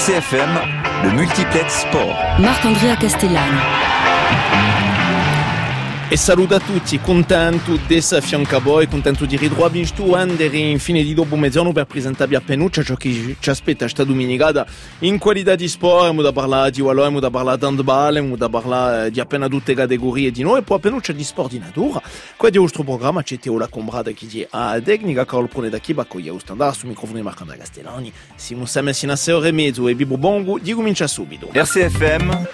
RCFM, le multiplex sport. Marc-Andrea Castellani. E saluto a tutti, contento di essere a fianco a voi, contento di ritrovare tu Ander in fine di dopo mezz'ora per presentarvi a Penuccia ciò che ci aspetta questa domenicata in qualità di sport, abbiamo da parlare di Wallò, abbiamo da parlare di handball, abbiamo da parlare di appena tutte le categorie di noi poi a Penuccia di sport di natura. Qua di nostro programma c'è Teo la Combrada che dice a tecnica, Carlo Prone da Chiba, con io standard su microfono di Marco Andrea Castellani. Siamo messi in a 6 ore e mezzo e Bibo Bongo, di comincia subito. RCFM,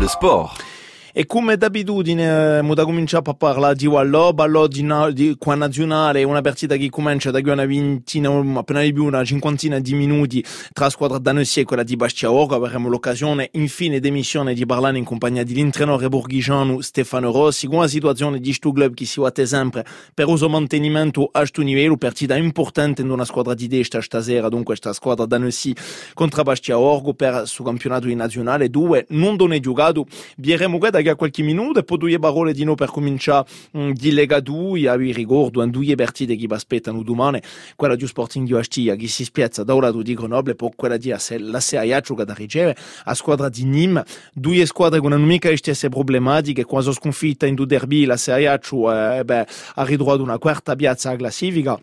le sport. E come d'abitudine abbiamo da cominciare a parlare di Wallò, ballo di, qua nazionale, una partita che comincia da una ventina, appena di più una cinquantina di minuti tra la squadra danessi e quella di Bastia Orgo. Avremo l'occasione infine d'emissione di parlare in compagnia dell'entrenore borghigiano Stefano Rossi, con una situazione di questo club che si vuole sempre per uso mantenimento a questo livello, partita importante in una squadra di destra stasera, dunque questa squadra danessi contro Bastia Orgo per il suo campionato di nazionale, due. Non donne giocato, bieremo da a qualche minuto e poi due parole di noi per cominciare um, di Lega 2 a vi ricordo due partite che vi aspettano domani quella di Sporting Ostia che si spiazza da lato di Grenoble poi quella di la Serie gioca da ricevere a squadra di Nîmes due squadre con non mica le problematiche quando sconfitta in due derby la Serie cioè, beh, ha ritrovato una quarta piazza classifica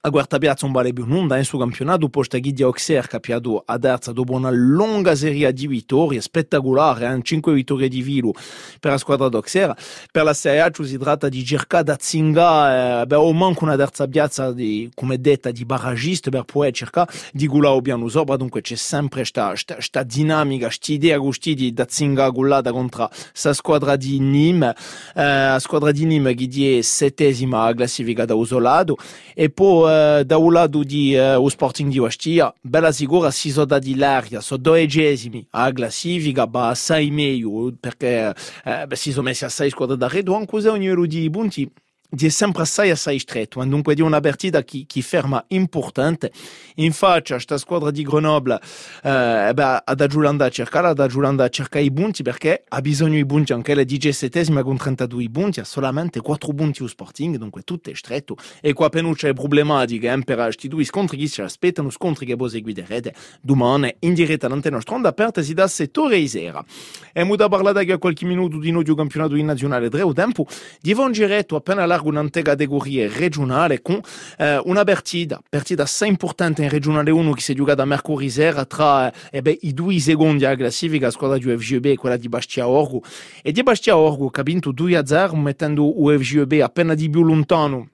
a quarta piazza un vale più non in suo campionato posta Ghidia Auxerre capiato a terza dopo una lunga serie di vittorie spettacolare, eh? 5 vittorie di filo per la squadra d'Auxerre. Per la Serie A si tratta di cercare da zinga eh, beh, o manco una terza piazza di, come detta di barragista per poi cercare di gulare piano sopra dunque c'è sempre questa dinamica questa idea di da zinga gullata contro la squadra di Nîmes. Eh, squadra di Nîmes che è settesima classificata usolato. E poi Eh, uh, do lado de eh, uh, o Sporting de Ostia, Bela Zigora si zoda di larga, so doegésimi, a classifica ba sei meio, perché uh, si sono messi a sei squadre da Redoan, cos'è un euro di Bunti? Di sempre assai assai stretto, dunque di una partita che, che ferma importante. In faccia questa squadra di Grenoble eh, beh, ad Agiulanda a cercare, ad Agiulanda a cercare i punti perché ha bisogno di punti anche la 17esima con 32 punti, ha solamente 4 punti o Sporting, dunque tutto è stretto. E qua appena c'è problematiche eh, per questi due scontri che si aspettano, scontri che voi seguirete domani in diretta all'antenna stronda aperta si dà settore e sera. E mu da parlare da qualche minuto di noi di campionato nazionale, tre tempo, di un giretto appena là un'ante categoria regionale con eh, una partita, partita assai importante in regionale 1 che si è giocata mercoledì sera tra eh, beh, i due secondi alla classifica, la squadra di UFGB e quella di Bastia Orgo. E di Bastia Orgo che ha vinto 2-0 mettendo UFGB appena di più lontano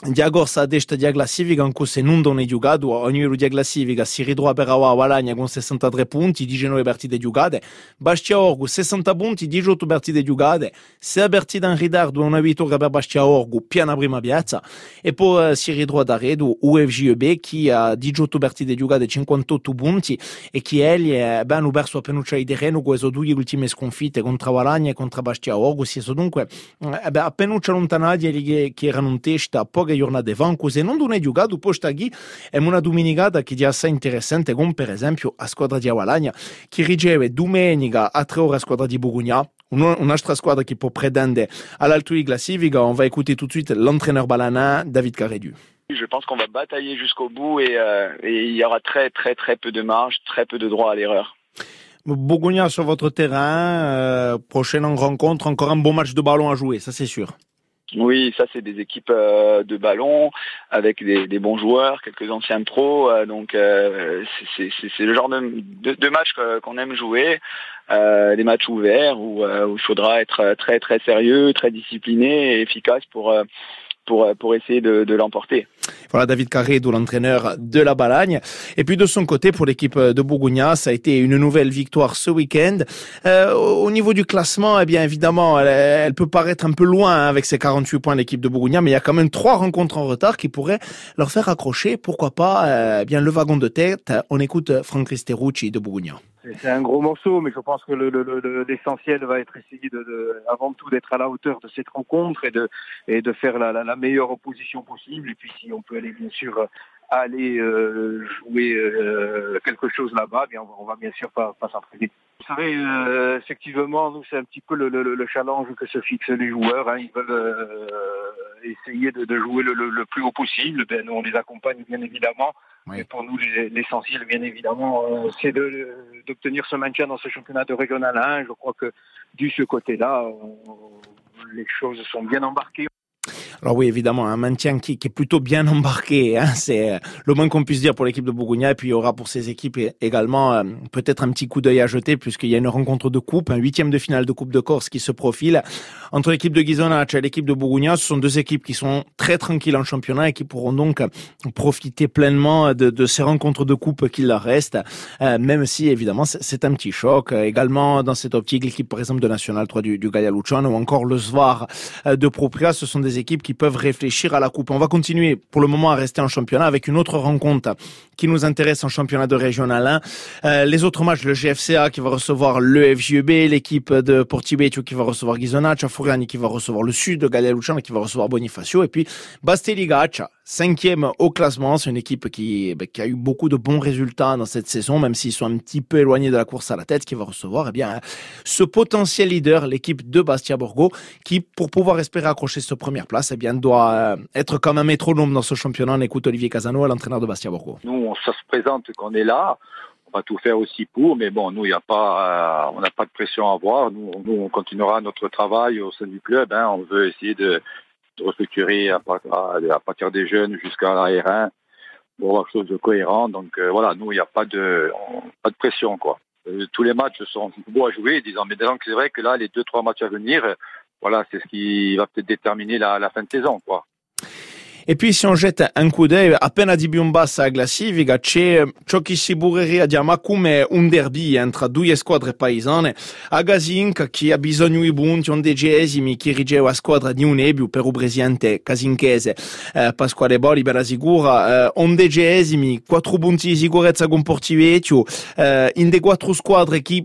Dia gorsa desta dia classifica anche se non donne giocato ogni dia classifica si ritrova per Awa Walagna con 63 punti 19 partite giocate Bastia Orgu 60 punti 18 partite giocate 6 partite in ritardo una vittoria per Bastia Orgu piena prima piazza. E poi si ritrova da Redo UFGEB che ha 18 partite giocate 58 punti. E che egli eh, hanno perso appena di terreno con le due ultime sconfitte contro Walagna e contro Bastia Orgu si sono dunque eh, appena allontanati che, che erano in testa poche fa, se non donne giocato posta qui è una domenicata che è assai interessante per esempio a squadra di Avalagna che riceve domenica a tre ore a squadra di Bourgogne un'altra squadra che può pretendere all'alto di classifica. On va écouter tout de suite l'entraîneur balana David Carédu Je pense qu'on va batailler jusqu'au bout et, euh, et il y aura très très très peu de marge, très peu de droit à l'erreur. Bourgogne sur votre terrain, euh, prochaine rencontre, encore un bon match de ballon à jouer, ça c'est sûr. Oui, ça c'est des équipes euh, de ballon avec des, des, bons joueurs, quelques anciens pros. Euh, donc euh, c'est le genre de, de, de match qu'on aime jouer, des matchs ouverts où, où, il faudra être très très sérieux, très discipliné et efficace pour pour, pour essayer de, l'emporter. Voilà David Carredo, l'entraîneur de la Balagne. Et puis de son côté, pour l'équipe de Bourgogne, ça a été une nouvelle victoire ce week-end. Euh, au niveau du classement, eh bien évidemment, elle, peut paraître un peu loin hein, avec ses 48 points l'équipe de Bourgogne, mais il y a quand même trois rencontres en retard qui pourraient leur faire accrocher, pourquoi pas, euh, bien le wagon de tête. On écoute Franck Risterucci de Bourgogne. C'est un gros morceau, mais je pense que l'essentiel le, le, va être essayer de, avant tout d'être à la hauteur de cette rencontre et de et de faire la, meilleure opposition possible. Et puis si on peut aller bien sûr aller euh, jouer euh, quelque chose là-bas, bien on va, on va, bien sûr pas, pas s'entraîner. Vous savez, euh, effectivement, nous c'est un petit peu le, le, le, challenge que se fixent les joueurs. Hein. Ils veulent euh, essayer de, de jouer le, le, plus haut possible. Ben, nous on les accompagne bien évidemment. Et pour nous, l'essentiel, bien évidemment, euh, c'est d'obtenir ce maintien dans ce championnat de régional 1. Je crois que du ce côté-là, les choses sont bien embarquées. Alors oui, évidemment, un maintien qui, qui est plutôt bien embarqué, hein, c'est euh, le moins qu'on puisse dire pour l'équipe de Bourgogne. Et puis il y aura pour ces équipes également euh, peut-être un petit coup d'œil à jeter puisqu'il y a une rencontre de coupe, un huitième de finale de Coupe de Corse qui se profile entre l'équipe de Ghisonaccia et l'équipe de Bourgogne. Ce sont deux équipes qui sont très tranquilles en championnat et qui pourront donc profiter pleinement de, de ces rencontres de coupe qu'il leur reste, euh, même si évidemment c'est un petit choc. Également dans cette optique, l'équipe par exemple de National 3 du, du Gaia ou encore le Svar de Propria, ce sont des équipes qui peuvent réfléchir à la coupe. On va continuer pour le moment à rester en championnat avec une autre rencontre qui nous intéresse en championnat de régional 1. Euh, les autres matchs, le GFCA qui va recevoir le FJEB, l'équipe de Portibetio qui va recevoir Ghisonaccia, Furiani qui va recevoir le Sud, Gallia Luciano qui va recevoir Bonifacio et puis Basteligaccia, cinquième au classement. C'est une équipe qui, ben, qui a eu beaucoup de bons résultats dans cette saison, même s'ils sont un petit peu éloignés de la course à la tête, qui va recevoir eh bien ce potentiel leader, l'équipe de Bastia Borgo, qui pour pouvoir espérer accrocher cette première place, eh bien doit euh, être comme un métronome dans ce championnat. On écoute Olivier Casano, l'entraîneur de Bastia Borgo. Nous, ça se présente qu'on est là. On va tout faire aussi pour, mais bon, nous, il y a pas, euh, on n'a pas de pression à avoir. Nous, nous, on continuera notre travail au sein du club. Hein. On veut essayer de, de restructurer à, partir des jeunes jusqu'à la R1 pour avoir quelque chose de cohérent. Donc euh, voilà, nous, il n'y a pas de, pas de pression, quoi. Euh, tous les matchs sont beaux à jouer, disons, mais c'est vrai que là, les deux, trois matchs à venir, voilà, c'est ce qui va peut-être déterminer la, la fin de saison, quoi. E poi si on jette un coup d'œil, appena di più in bassa la classifica, c'è ciò che si burreria chiama come un derby tra due squadre paesane. A Gazinca, che ha bisogno di punti undicesimi, che riceve la squadra di Unebio per il presidente casinchese eh, Pasquale Boli per la sicura, eh, undicesimi, quattro punti di sicurezza con Portivecchio, eh, in de quattro squadre che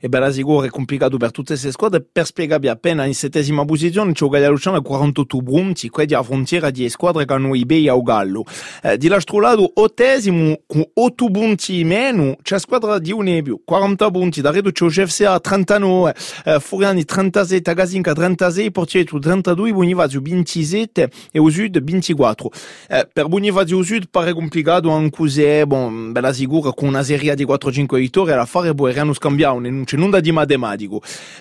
e sicuro è complicato per tutte queste squadre per spiegarvi appena in settesima posizione c'è Gaia Luciano a 48 punti quindi a frontiera di squadre che hanno i bei a Gallo eh, di l'altro lato ottesimo con 8 punti meno c'è squadra di Unebio 40 punti da c'è il GFCA 39 eh, Furiani 37 Gazinca 36 Portietto 32 Bonivazio 27 e Usud 24 eh, per Bonivazio Usud pare complicato anche bon, bella sicura con una serie di 4-5 vittorie alla fare poi erano scambiati non c'è nulla di matematico.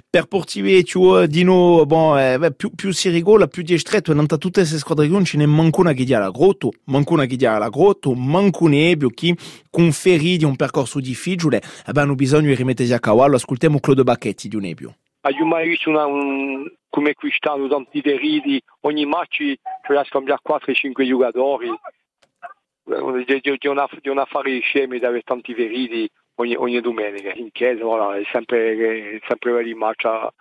Per Portivecchio, Dino, bon, eh, più, più si rigola, più di stretto, e non tutte queste squadre non ce ne manca una che dia la grotto, manca una che dia la grotto, manca un ebio che conferì di un percorso difficile, hanno bisogno di rimettersi a cavallo. Ascoltiamo Claude Bacchetti di un ebio. Abbiamo mai visto una, un, come quest'anno tanti feriti, ogni match a scambiare 4-5 giocatori, di, di, di, di un affare scemi di avere tanti feriti, ogni, ogni domenica in chiesa, voilà, è sempre, sempre bello in match a,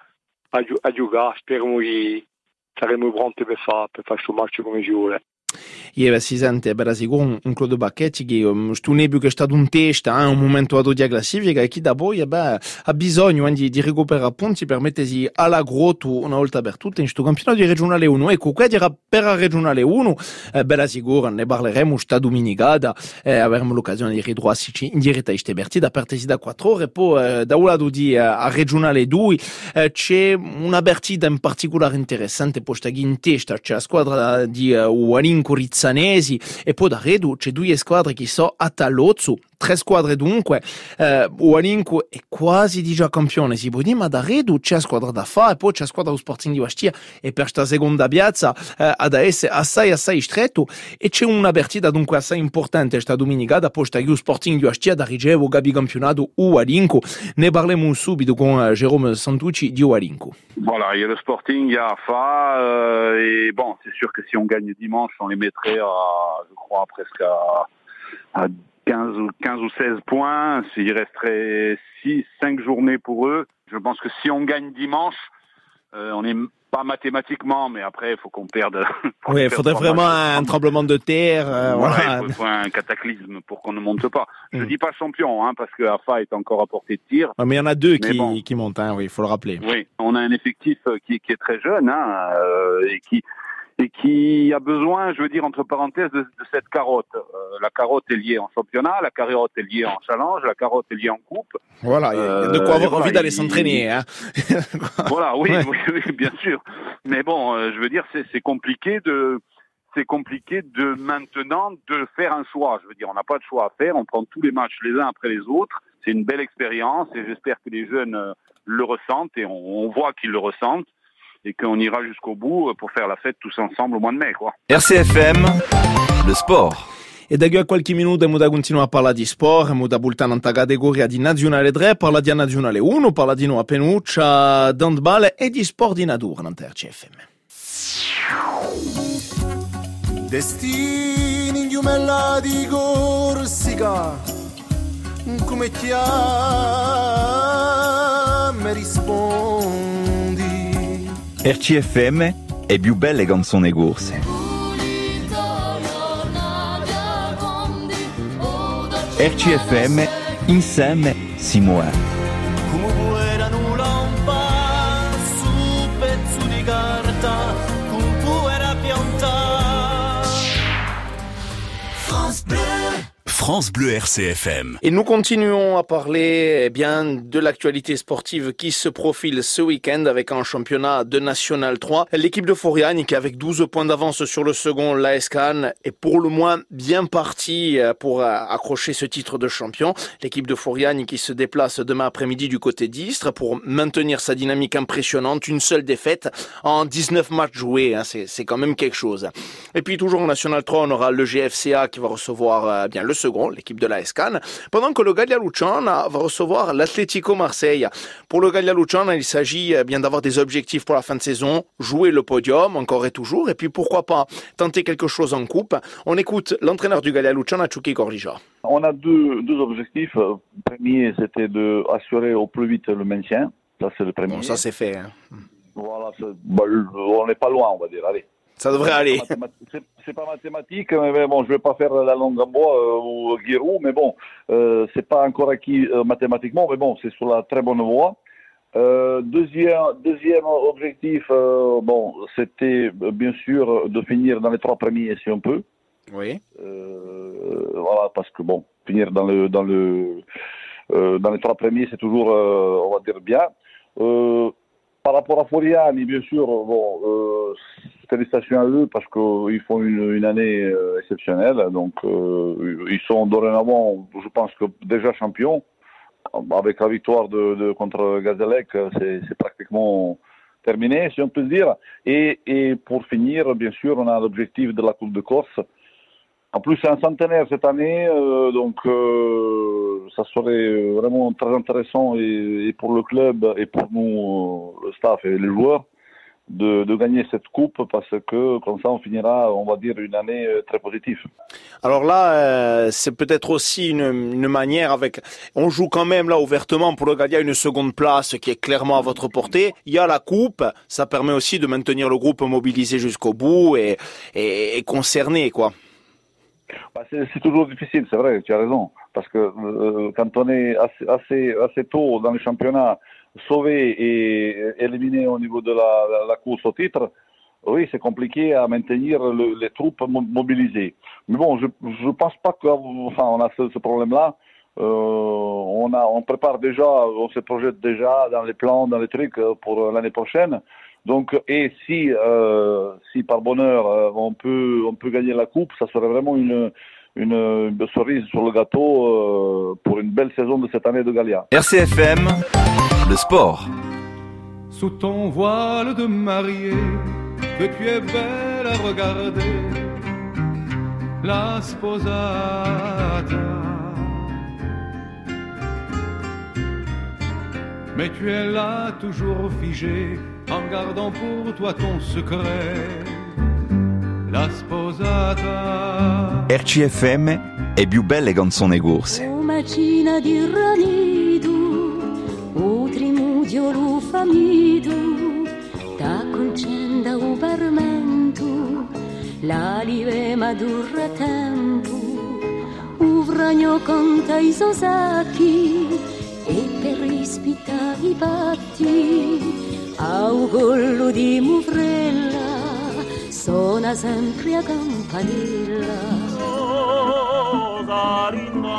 a, giocare, speriamo che saremo pronti per fare per match come ci vuole. Ieri si sente per sicuro un, Claude Bacchetti che um, sto nebio che è stato un testa a eh, un momento ad odia classifica e che da poi eh, beh, ha bisogno eh, di, recuperare punti per mettersi alla grotto una volta per tutte in questo campionato di regionale 1 ecco qua dirà per la regionale 1 eh, bella sicura ne parleremo sta domenicata eh, avremo l'occasione di ritrovarsi in diretta a queste partite partiti da 4 ore poi eh, da un lato di eh, a regionale 2 eh, c'è una partita in particolare interessante posta in testa c'è la squadra di uh, Ualinco Rizzanesi e poi da Redu c'è due squadre che sono a Talozzo tre squadre dunque, eh, Ualinco è quasi già campione, si può dire, ma da Redu c'è squadra da fare, poi c'è squadra Sporting di Bastia e per questa seconda piazza eh, ad essere assai assai stretto e c'è una partita dunque assai importante questa domenica da posta lo Sporting di Bastia da ricevo Gabi campionato Ualinco. Ne parliamo subito con uh, Jérôme Santucci di Ualinco. Voilà, il y a le Sporting, il y a AFA, euh, et bon, c'est sûr que si on gagne dimanche, on les mettrait à, je crois, presque à, à 15 ou, 15 ou 16 points. Il resterait 6, 5 journées pour eux. Je pense que si on gagne dimanche, euh, on est pas mathématiquement, mais après, il faut qu'on perde. Oui, il faudrait vraiment un tremblement de terre. euh, Voilà, voilà. il faut, faut un cataclysme pour qu'on ne monte pas. Je Mm. dis pas champion, hein, parce que AFA est encore à portée de tir. Ouais, mais il y en a deux Mais qui, bon. qui montent, hein, oui, il faut le rappeler. Oui, on a un effectif euh, qui, qui est très jeune hein, euh, et qui et qui a besoin, je veux dire entre parenthèses, de, de cette carotte. Euh, la carotte est liée en championnat, la carotte est liée en challenge, la carotte est liée en coupe. Voilà, il y a de Euh, quoi avoir envie d'aller il- s'entraîner. Hein. Voilà, oui, Ouais. oui, oui, bien sûr. Mais bon, euh, je veux dire, c'est c'est compliqué de c'est compliqué de maintenant de faire un choix. Je veux dire, on n'a pas de choix à faire. On prend tous les matchs les uns après les autres. C'est une belle expérience et j'espère que les jeunes euh, le ressentent et on, on voit qu'ils le ressentent et qu'on ira jusqu'au bout euh, pour faire la fête tous ensemble au mois de mai, quoi. RCFM, le sport. E da qui a qualche minuto abbiamo da continuare a parlare di sport, abbiamo da bultare in categoria di Nazionale 3, parla di Nazionale 1, parla di nuovo a Penuccia, d'handball e di sport di natura in RCFM. Destini in giumella di Corsica, come chiami rispondi. RCFM è più belle canzoni corse. RCFM insieme si muove. France Bleu RCFM. Et nous continuons à parler eh bien de l'actualité sportive qui se profile ce week-end avec un championnat de National 3. L'équipe de Foriagne qui avec 12 points d'avance sur le second, l'AS Cannes, est pour le moins bien partie euh, pour euh, accrocher ce titre de champion. L'équipe de Foriagne qui se déplace demain après-midi du côté d'Istres pour maintenir sa dynamique impressionnante. Une seule défaite en 19 matchs joués, hein, c'est quand même quelque chose. Et puis toujours en National 3, on aura le GFCA qui va recevoir euh, bien le second, l'équipe de la Escan, pendant que le Gallia Luciana va recevoir l'Atlético Marseille. Pour le Gallia Luciana, il s'agit euh, bien d'avoir des objectifs pour la fin de saison, jouer le podium encore et toujours, et puis pourquoi pas tenter quelque chose en coupe. On écoute l'entraîneur du Gallia Luciana, Chucky Corrija. On a deux, deux objectifs. Le premier, c'était d'assurer au plus vite le maintien. Ça, c'est le premier. Bon, ça c'est fait. hein. Voilà, bah, on n'est pas loin, on va dire. Allez. Ça devrait aller. C'est pas mathématique, mais bon, je vais pas faire la langue en bois euh, ou Giroud, mais bon, euh, c'est pas encore acquis euh, mathématiquement, mais bon, c'est sur la très bonne voie. Euh, deuxième, deuxième objectif, euh, bon, c'était bien sûr de finir dans les trois premiers si on peut. Oui. Voilà, parce que bon, finir dans le dans le dans les trois premiers, c'est toujours, on va dire bien. Euh, par rapport à Foriani, bien sûr, bon, euh, félicitations à eux parce qu'ils font une, année euh, exceptionnelle. Donc, euh, ils sont dorénavant, je pense que déjà champions. Avec la victoire de, contre Gazellec, c'est pratiquement terminé, si on peut dire. Et pour finir, bien sûr, on a l'objectif de la Coupe de Corse. En plus, c'est un centenaire cette année, euh, donc euh, ça serait vraiment très intéressant et, pour le club et pour nous, euh, le staff et les joueurs, de, de gagner cette coupe parce que comme ça, on finira, on va dire, une année euh, très positive. Alors là, c'est peut-être aussi une, manière avec. On joue quand même là ouvertement pour le Gallia une seconde place qui est clairement à votre portée. Il y a la coupe, ça permet aussi de maintenir le groupe mobilisé jusqu'au bout et, et, et concerné quoi. Bah, c'est toujours difficile, c'est vrai, tu as raison. Parce que euh, quand on est assez, assez, tôt dans le championnat, sauvé et éliminé au niveau de la, course au titre, oui, c'est compliqué à maintenir le, les troupes mo- mobilisées. Mais bon, je ne pense pas qu'on a ce, ce problème-là. Euh, on, a, on prépare déjà, on se projette déjà dans les plans, dans les trucs euh, pour l'année prochaine. Donc, et si, euh, si par bonheur euh, on peut, on peut gagner la coupe, ça serait vraiment une, une, une cerise sur le gâteau euh, pour une belle saison de cette année de Gallia. RCFM, le sport. Sous ton voile de mariée, que tu es belle à regarder, la sposata. Mais tu es là toujours figé, en gardant pour toi ton secret, la sposata. RCFM è più belle canzoni corse. O macina di ranido, o trimudio lo famido, sta concenda o barmento, la live madurra tempo, o vragno conta i sosacchi, e per ispita i patti, au gollo di muvrella, suona sempre a campanella. Rosalinda,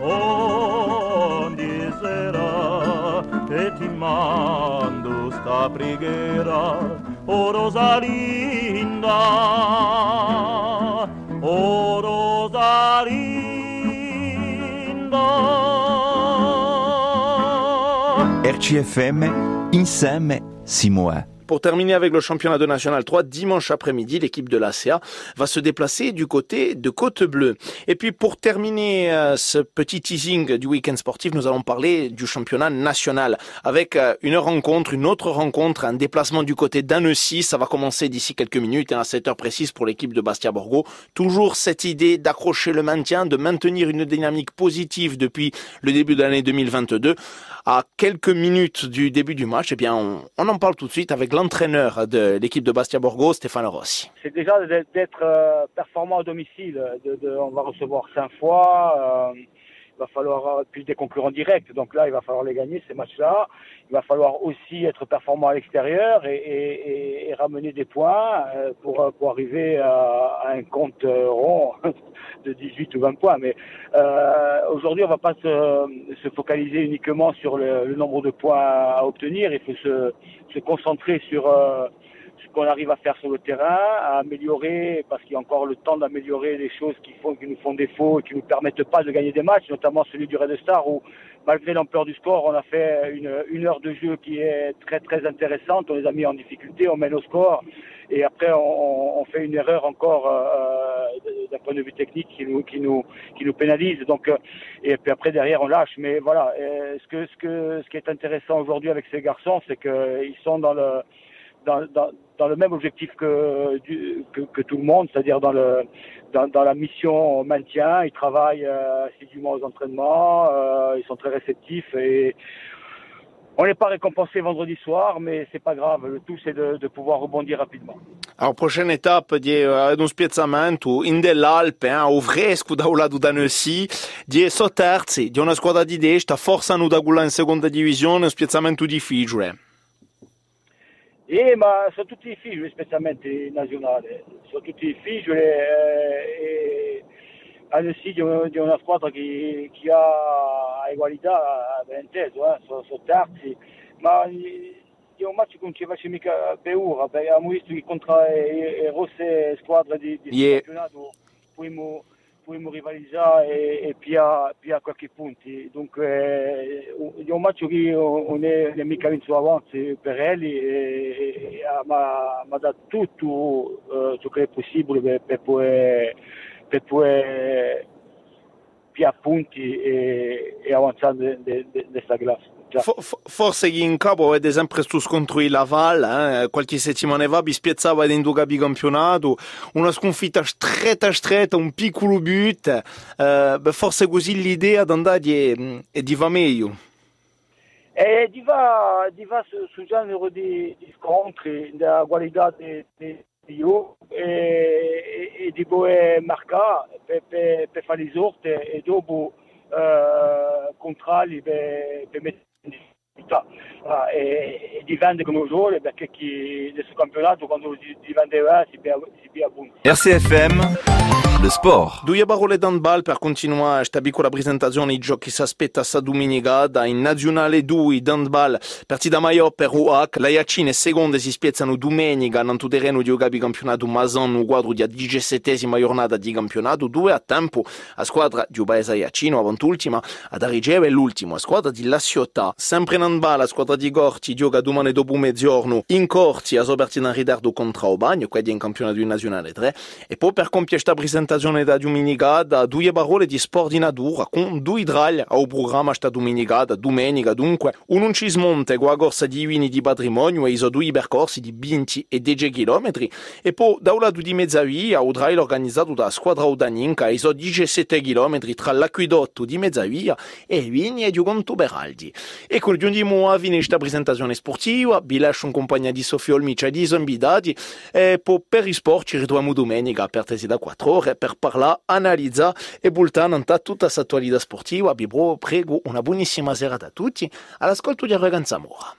ogni sera e ti mando sta preghiera, o Rosalinda, o Rosalinda. RCFM, Pour terminer avec le championnat de National 3, dimanche après-midi, l'équipe de l'ACA va se déplacer du côté de Côte-Bleue. Et puis pour terminer euh, ce petit teasing du week-end sportif, nous allons parler du championnat national avec euh, une rencontre, une autre rencontre, un déplacement du côté d'Annecy. Ça va commencer d'ici quelques minutes et à 7 heures précises pour l'équipe de Bastia Borgo. Toujours cette idée d'accrocher le maintien, de maintenir une dynamique positive depuis le début de l'année 2022. À quelques minutes du début du match, eh bien, on, en parle tout de suite avec l'entraîneur de l'équipe de Bastia Borgo, Stéphane Rossi. C'est déjà d'être- euh, performant à domicile. On va recevoir cinq fois. euh, il va falloir plus des concurrents directs. Donc là, il va falloir les gagner ces matchs-là. Il va falloir aussi être performant à l'extérieur et, et- et- ramener des points euh, pour, pour arriver à, à un compte euh, rond de 18 ou 20 points. Mais euh, aujourd'hui, on va pas se, se focaliser uniquement sur le, le nombre de points à obtenir. Il faut se, se concentrer sur euh, qu'on arrive à faire sur le terrain, à améliorer, parce qu'il y a encore le temps d'améliorer les choses qui, nous font défaut et qui nous permettent pas de gagner des matchs, notamment celui du Red Star où, malgré l'ampleur du score, on a fait une, une heure de jeu qui est très très intéressante, on les a mis en difficulté, on mène au score, et après on, fait une erreur encore euh, d'un point de vue technique qui nous, qui nous, qui nous pénalise. Donc, euh, et puis après derrière on lâche. Mais voilà, euh, ce, que, ce, que, ce qui est intéressant aujourd'hui avec ces garçons, c'est qu'ils sont dans le dans, dans, dans le même objectif que, tout le monde, c'est-à-dire dans, la mission maintien. Ils travaillent euh, assidûment aux entraînements, euh, ils sont très réceptifs et on n'est pas récompensé vendredi soir, mais c'est pas grave. Le tout, c'est de, pouvoir rebondir rapidement. Alors, prochaine étape di un spiazzamento in dell'Alpe, eh, o fresco da un lato da Annecy, di so terzi, di una squadra di destra, forza da quella in seconda divisione, un spiazzamento difficile. E, ma sono tutti figli, specialmente nazionali, sono tutti figli eh, e di, una- di una squadra che, che ha egualità, ben inteso, eh, sono, sono terzi, ma è un match che non ci face mica paura, perché abbiamo visto che contro le, rosse squadre di, di Yeah. campionato potremmo, potremmo rivalizzare e, pia, pia qualche punti. Dunque eh, è un match che non è, è mica vinto avanti per e, e, ma, ma da tutto eh, ciò che è possibile per, per poter, per poter pia punti e, e avanzare in questa classe. Forse chi in capo avete sempre in Laval, eh? qualche settimana fa vi spiazzava dentro capi campionato, una sconfitta stretta stretta, un piccolo but, eh, beh, forse così l'idea di andare è di va meglio. E di va, di va su, su genere di, di scontri, della qualità di, di, di io e, e, e di per, per, per fare le e dopo eh, per, in. Ah, e, e dipende come vuole perché chi nel suo campionato quando di- dipendeva si si pia punti. RCFM, le sport. Due parole d'handball per continuare sta piccola presentazione di giochi si aspetta sta domenicata in Nazionale 2 d'handball. Partita maior per UAC la Iacine seconde si spiazzano domenica nel terreno di Ugabi campionato Mazan un quadro di 17esima giornata di campionato due a tempo. A squadra di Ubaesa Iacino avant'ultima ad Arigeve l'ultimo. A squadra di La Ciottà sempre in handball a squadra di Gorti gioca domani dopo mezzogiorno. In Corti a Sobertina in ritardo contro Obagno quindi in campionato di Nazionale 3 e poi per compiere questa presentazione da domenicata due parole di sport di natura con due draglie al programma sta domenicata domenica dunque un non ci smonte con la corsa di vini di patrimonio e i due percorsi di 20 e 10 km e poi da un lato di mezzavia un trail organizzato da squadra Udaninca e i 17 km tra l'acquedotto di mezzavia e i vini di Conto Beraldi. E con gli Andiamo a finisce la presentazione sportiva, vi lascio in compagnia di Sofia Olmicia e di Zombidati e poi per i sport ci ritroviamo domenica per tesi da 4 ore per parlare, analizzare e bultare tutta questa attualità sportiva. Vi prego una buonissima serata a tutti all'ascolto di Arroganza Mora.